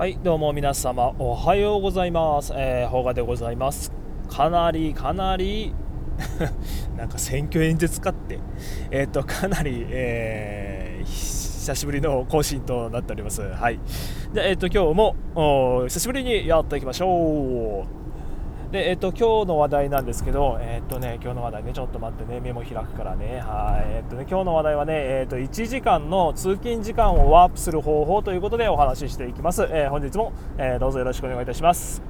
はいどうも皆様おはようございます、えー、ほがでございます。かなりかなり なんか選挙演説かって。えっ、とかなり、えー、久しぶりの更新となっております。はい。でえっ、と今日も久しぶりにやっていきましょう。で、えっと、今日の話題なんですけど、えっとね、今日の話題ね、ちょっと待ってね、メモ開くからね、はい、えっとね、今日の話題はね、えっと、1時間の通勤時間をワープする方法ということでお話ししていきます。えー、本日も、えー、どうぞよろしくお願いいたします。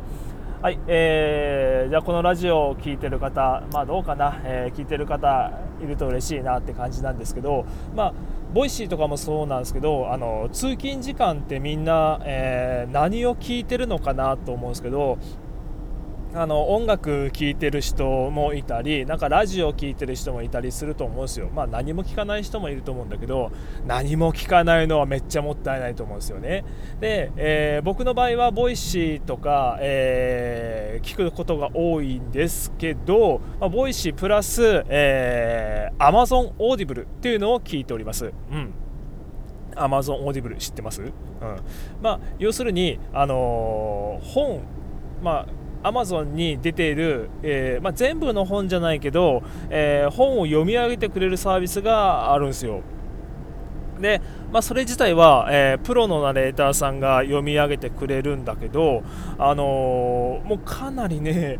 はい、えー、じゃあこのラジオを聴いてる方、まあどうかな、えー、聞いてる方いると嬉しいなって感じなんですけど、まあ、 Voicy とかもそうなんですけど、あの通勤時間ってみんな、えー、何を聞いてるのかなと思うんですけど、あの音楽聴いてる人もいたりなんかラジオ聴いてる人もいたりすると思うんですよ。まあ何も聞かない人もいると思うんだけど何も聞かないのはめっちゃもったいないと思うんですよね。で、えー、僕の場合は Voicyとか、えー、聞くことが多いんですけど、まあ、 Voicyプラス、えー、Amazon Audible っていうのを聞いております。うん。 Amazon Audible 知ってます、うん。まあ、要するに、あのー、本、まあ、アマゾンに出ている、えー、まあ、全部の本じゃないけど、えー、本を読み上げてくれるサービスがあるんですよ。で、まあ、それ自体は、えー、プロのナレーターさんが読み上げてくれるんだけど、あのもうかなりね、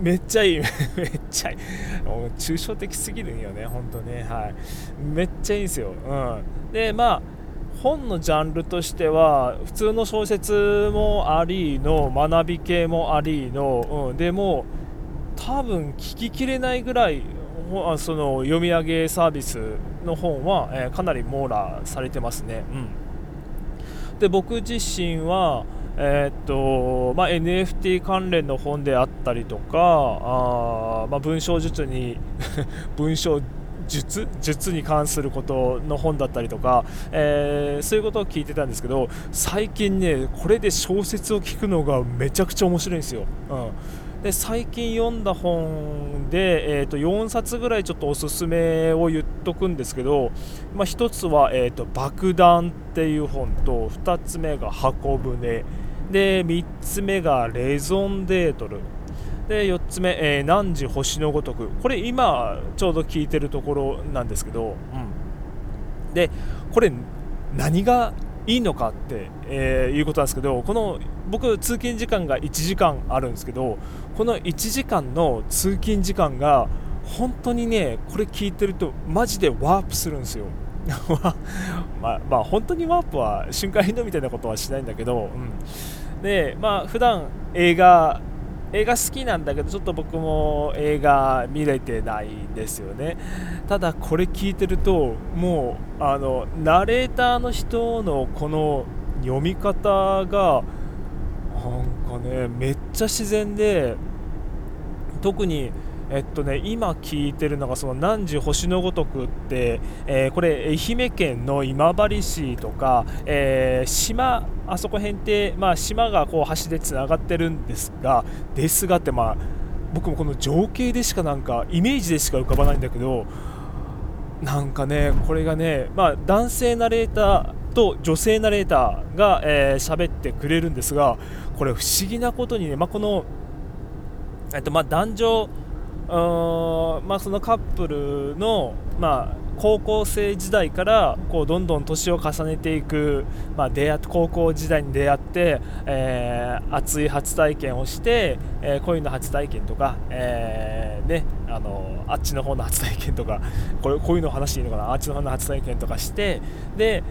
めっちゃいいめっちゃいい。抽象的すぎるんよね本当ね。はい。めっちゃいいんですよ、うん、でまあ本のジャンルとしては普通の小説もありの学び系もありの、うん、でも多分聞ききれないぐらいその読み上げサービスの本は、えー、かなり網羅されてますね。うん、で僕自身はえー、っとまあ、NFT 関連の本であったりとかあ、まあ、文章術に 文章術術に関することの本だったりとか、えー、そういうことを聞いてたんですけど最近ねこれで小説を聞くのがめちゃくちゃ面白いんですよ。うん。で最近読んだ本で、えー、と4冊ぐらいちょっとおすすめを言っとくんですけど、まあ、1つは、えーと「爆弾」っていう本と2つ目が「箱舟」で3つ目が「レゾンデートル」で4つ目、えー、汝星のごとく。これ今ちょうど聞いてるところなんですけど、うん、でこれ何がいいのかって、えー、いうことなんですけどこの僕通勤時間が1時間あるんですけどこの1時間の通勤時間が本当にねこれ聞いてるとマジでワープするんですよ。まあ、まあ本当にワープは瞬間移動みたいなことはしないんだけど、うん、でまあ普段映画映画好きなんだけどちょっと僕も映画見れてないんですよね。ただこれ聞いてるともうあのナレーターの人のこの読み方がなんかねめっちゃ自然で特にえっとね、今聞いてるのがその汝星のごとくって、えー、これ愛媛県の今治市とか、えー、島あそこ辺って、まあ、島がこう橋でつながってるんですがですがってまあ僕もこの情景でしかなんかイメージでしか浮かばないんだけどなんかねこれがね、まあ、男性ナレーターと女性ナレーターが喋、えー、ってくれるんですがこれ不思議なことにね、まあ、この、えっとまあ、男女まあ、そのカップルの、まあ、高校生時代からこうどんどん年を重ねていく、まあ、出会高校時代に出会って、えー、熱い初体験をして、えー、恋の初体験とか、えーね、あのあっちの方の初体験とかこれこういうの話していいのかなあっちの方の初体験とかしてで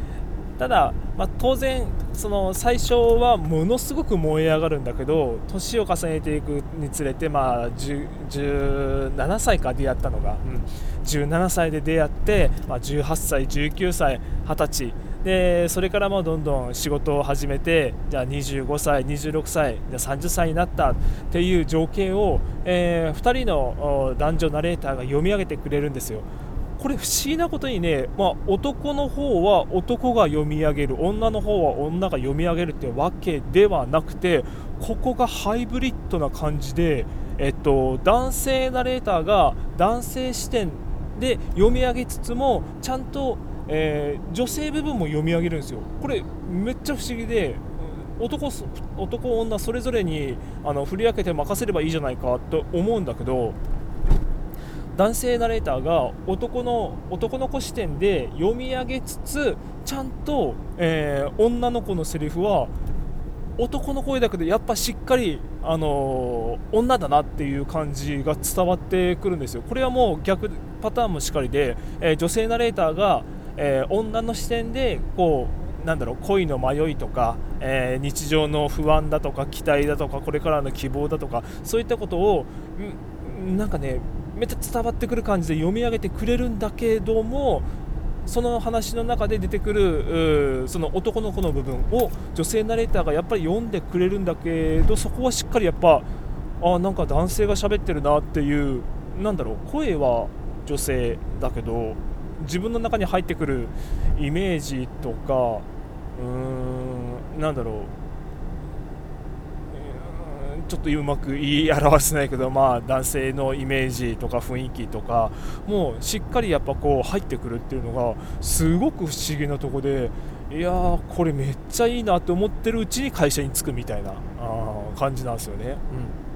ただ、まあ、当然その最初はものすごく燃え上がるんだけど年を重ねていくにつれて、まあ、17歳か出会ったのが、うん、17歳で出会って、まあ、18歳19歳20歳でそれからもどんどん仕事を始めてじゃあ25歳26歳じゃ30歳になったっていう情景を、えー、2人の男女ナレーターが読み上げてくれるんですよ。これ不思議なことにね、まあ、男の方は男が読み上げる女の方は女が読み上げるってわけではなくてここがハイブリッドな感じで、えっと、男性ナレーターが男性視点で読み上げつつもちゃんとえー、女性部分も読み上げるんですよ。これめっちゃ不思議で男男女それぞれにあの振り分けて任せればいいじゃないかと思うんだけど男性ナレーターが男の男の子視点で読み上げつつちゃんと、えー、女の子のセリフは男の声だけどやっぱしっかり、あのー、女だなっていう感じが伝わってくるんですよ。これはもう逆パターンもしっかりで、えー、女性ナレーターが、え女の視点でこうなんだろう恋の迷いとか、え日常の不安だとか期待だとかこれからの希望だとかそういったことをなんかねめっちゃ伝わってくる感じで読み上げてくれるんだけどもその話の中で出てくるその男の子の部分を女性ナレーターがやっぱり読んでくれるんだけどそこはしっかりやっぱあなんか男性が喋ってるなっていうなんだろう声は女性だけど自分の中に入ってくるイメージとかうーんなんだろうちょっとうまく言い表せないけど、まあ、男性のイメージとか雰囲気とかもうしっかりやっぱこう入ってくるっていうのがすごく不思議なとこでいやーこれめっちゃいいなって思ってるうちに会社に着くみたいなあ感じなんですよね。うん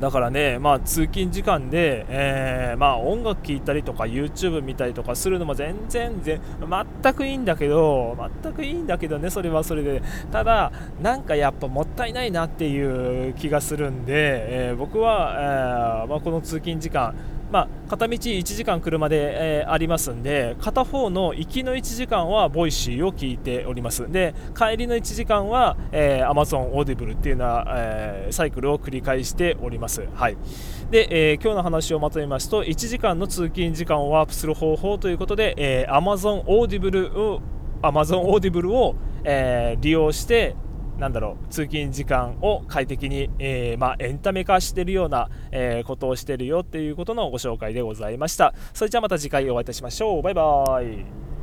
だからね、まあ、通勤時間で、えー、まあ、音楽聴いたりとか YouTube 見たりとかするのも全然全くいいんだけど全くいいんだけどねそれはそれで。ただなんかやっぱもったいないなっていう気がするんで、えー、僕は、えー、まあ、この通勤時間まあ、片道1時間車で、えー、ありますんで片方の行きの1時間は Voicy を聞いております。で帰りの1時間は、えー、Amazon Audible っていうような、えー、サイクルを繰り返しております、はい。でえー、今日の話をまとめますと1時間の通勤時間をワープする方法ということで、えー、Amazon Audible を Amazon Audible を、えー、利用してなんだろう通勤時間を快適に、えー、まあ、エンタメ化しているような、えー、ことをしているよっていうことのご紹介でございました。それじゃあまた次回お会いいたしましょう。バイバーイ。